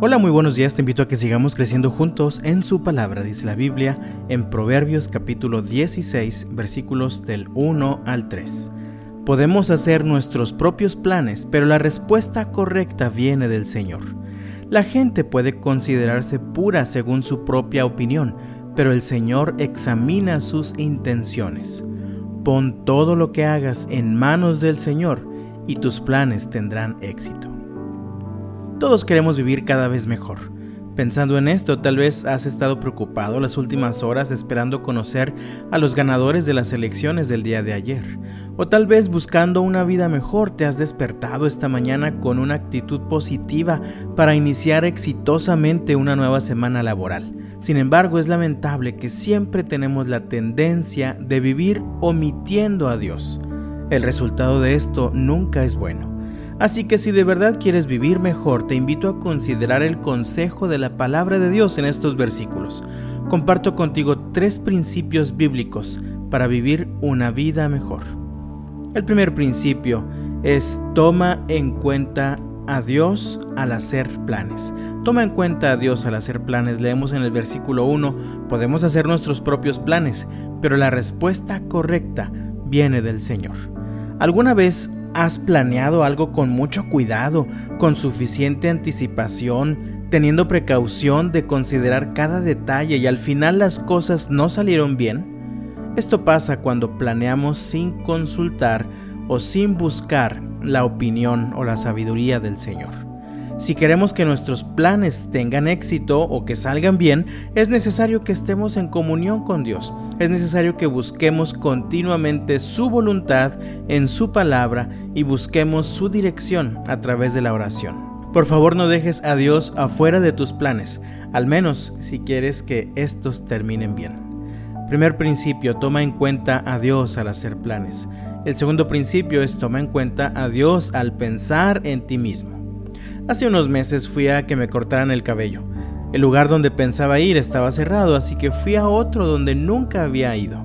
Hola, muy buenos días. Te invito a que sigamos creciendo juntos en su palabra, dice la Biblia, en Proverbios capítulo 16, versículos del 1 al 3. Podemos hacer nuestros propios planes, pero la respuesta correcta viene del Señor. La gente puede considerarse pura según su propia opinión, pero el Señor examina sus intenciones. Pon todo lo que hagas en manos del Señor y tus planes tendrán éxito. Todos queremos vivir cada vez mejor. Pensando en esto, tal vez has estado preocupado las últimas horas esperando conocer a los ganadores de las elecciones del día de ayer. O tal vez buscando una vida mejor te has despertado esta mañana con una actitud positiva para iniciar exitosamente una nueva semana laboral. Sin embargo, es lamentable que siempre tenemos la tendencia de vivir omitiendo a Dios. El resultado de esto nunca es bueno. Así que si de verdad quieres vivir mejor, te invito a considerar el consejo de la palabra de Dios en estos versículos. Comparto contigo tres principios bíblicos para vivir una vida mejor. El primer principio es toma en cuenta a Dios al hacer planes. Toma en cuenta a Dios al hacer planes. Leemos en el versículo 1, podemos hacer nuestros propios planes, pero la respuesta correcta viene del Señor. ¿Alguna vez has planeado algo con mucho cuidado, con suficiente anticipación, teniendo precaución de considerar cada detalle y al final las cosas no salieron bien? Esto pasa cuando planeamos sin consultar o sin buscar la opinión o la sabiduría del Señor. Si queremos que nuestros planes tengan éxito o que salgan bien, es necesario que estemos en comunión con Dios. Es necesario que busquemos continuamente su voluntad en su palabra y busquemos su dirección a través de la oración. Por favor no dejes a Dios afuera de tus planes, al menos si quieres que estos terminen bien. Primer principio, toma en cuenta a Dios al hacer planes. El segundo principio es toma en cuenta a Dios al pensar en ti mismo. Hace unos meses fui a que me cortaran el cabello. El lugar donde pensaba ir estaba cerrado, así que fui a otro donde nunca había ido.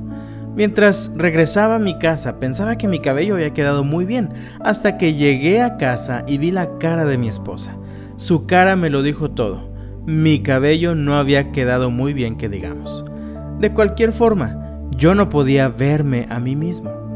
Mientras regresaba a mi casa, pensaba que mi cabello había quedado muy bien, hasta que llegué a casa y vi la cara de mi esposa. Su cara me lo dijo todo. Mi cabello no había quedado muy bien, que digamos. De cualquier forma, yo no podía verme a mí mismo.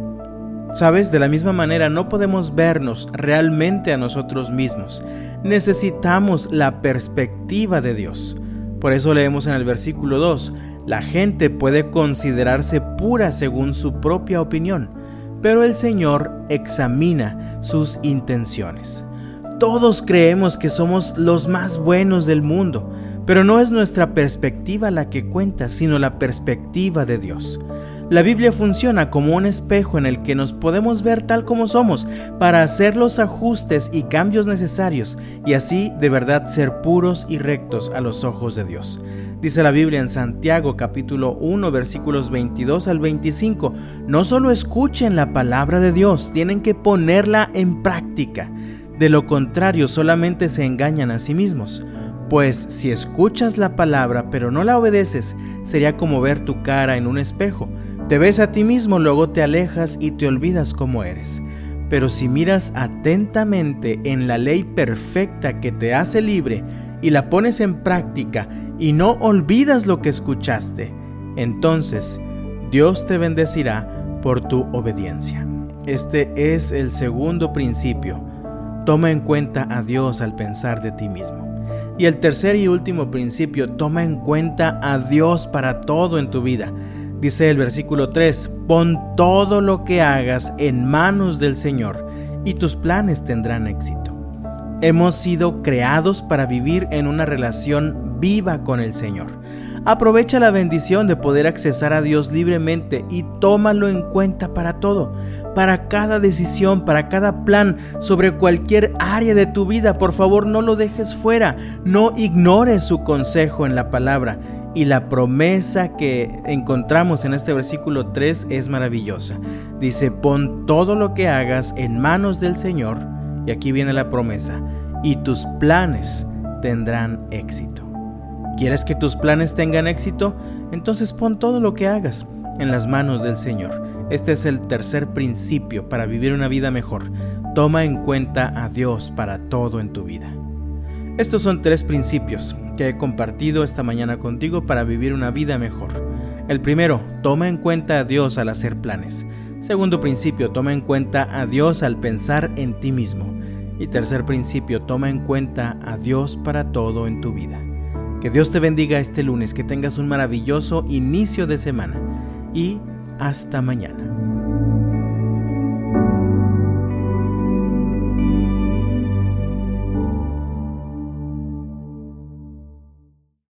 Sabes, de la misma manera no podemos vernos realmente a nosotros mismos. Necesitamos la perspectiva de Dios. Por eso leemos en el versículo 2, la gente puede considerarse pura según su propia opinión, pero el Señor examina sus intenciones. Todos creemos que somos los más buenos del mundo, pero no es nuestra perspectiva la que cuenta, sino la perspectiva de Dios. La Biblia funciona como un espejo en el que nos podemos ver tal como somos para hacer los ajustes y cambios necesarios y así de verdad ser puros y rectos a los ojos de Dios. Dice la Biblia en Santiago capítulo 1 versículos 22 al 25, no solo escuchen la palabra de Dios, tienen que ponerla en práctica. De lo contrario, solamente se engañan a sí mismos. Pues si escuchas la palabra pero no la obedeces, sería como ver tu cara en un espejo te ves a ti mismo, luego te alejas y te olvidas cómo eres. Pero si miras atentamente en la ley perfecta que te hace libre y la pones en práctica y no olvidas lo que escuchaste, entonces Dios te bendecirá por tu obediencia. Este es el segundo principio. Toma en cuenta a Dios al pensar de ti mismo. Y el tercer y último principio, toma en cuenta a Dios para todo en tu vida. Dice el versículo 3, pon todo lo que hagas en manos del Señor y tus planes tendrán éxito. Hemos sido creados para vivir en una relación viva con el Señor. Aprovecha la bendición de poder accesar a Dios libremente y tómalo en cuenta para todo, para cada decisión, para cada plan, sobre cualquier área de tu vida. Por favor, no lo dejes fuera, no ignores su consejo en la palabra y la promesa que encontramos en este versículo 3 es maravillosa. Dice, pon todo lo que hagas en manos del Señor, y aquí viene la promesa, y tus planes tendrán éxito. ¿Quieres que tus planes tengan éxito? Entonces pon todo lo que hagas en las manos del Señor. Este es el tercer principio para vivir una vida mejor. Toma en cuenta a Dios para todo en tu vida. Estos son tres principios que he compartido esta mañana contigo para vivir una vida mejor. El primero, toma en cuenta a Dios al hacer planes. Segundo principio, toma en cuenta a Dios al pensar en ti mismo. Y tercer principio, toma en cuenta a Dios para todo en tu vida. Que Dios te bendiga este lunes, que tengas un maravilloso inicio de semana y hasta mañana.